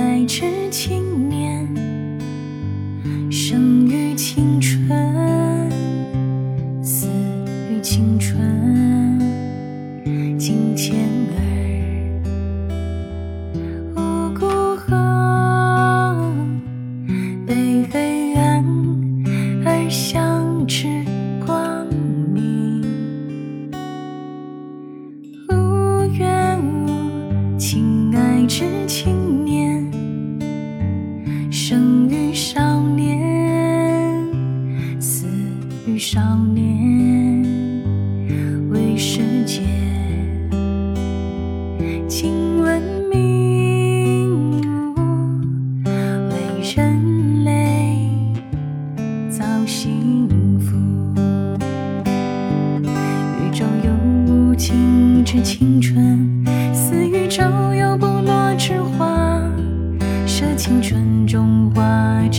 来之青年，生于青春，死于青春。金钱儿，无辜后被黑暗而相知。生于少年，死于少年，为世界。亲文明，为人类造幸福。宇宙有无尽之情。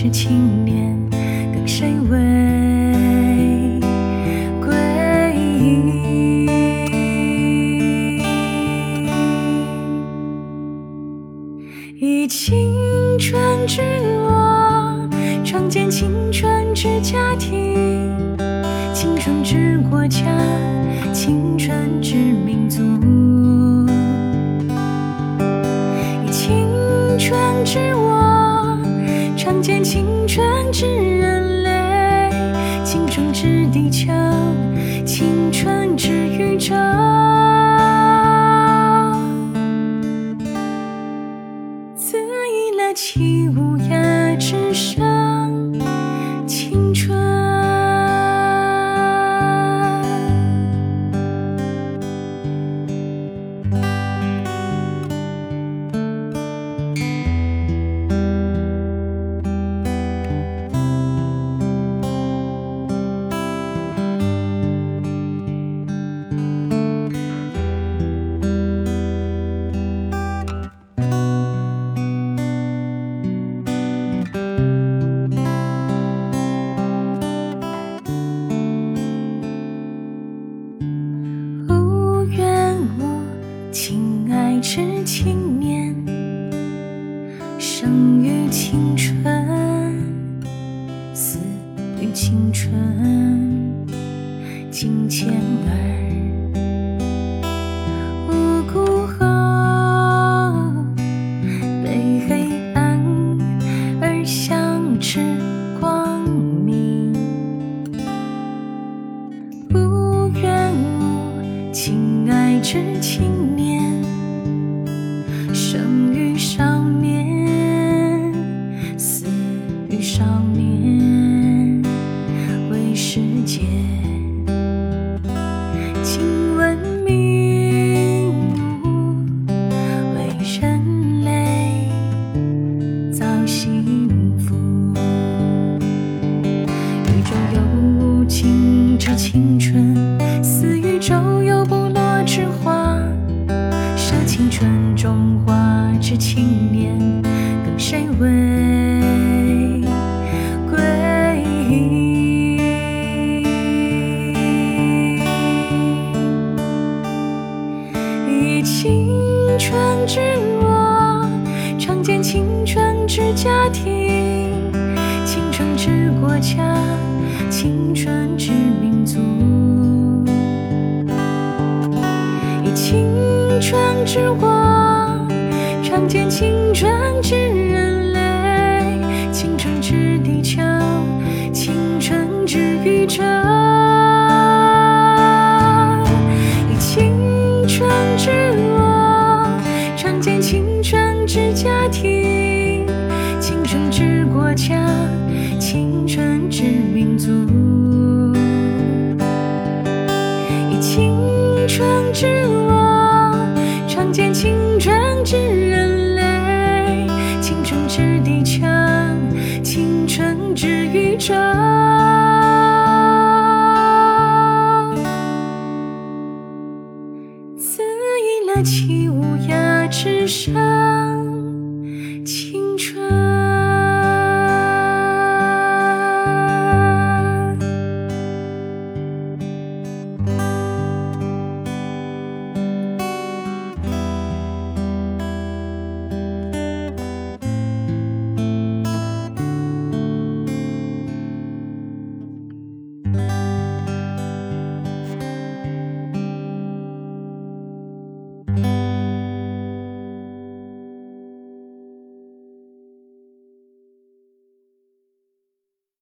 是青年，跟谁为归依？以青春之我，创建青春之家庭。青春之国家，青春之民族，青春之人类，青春之地球，青春之宇宙。恣意了起无亲爱之青年，生于青春，死于青春，金钱儿无辜后，被黑暗而相知光明。无缘无，亲爱之青年，生于少年，死于少年，为世界，请文明，为人类造幸福。宇宙有无尽之青春，似宇宙有不落之花，舍青春中花是青年，跟谁为归依？以青春之我，创建青春之家庭。青春之国家，青春之民族，以青春之我，唱尽青春之人类，青春之地球，青春之宇宙。以青春之我，唱尽青春之家庭，青春之国家，青春之民族。起乌鸦之声。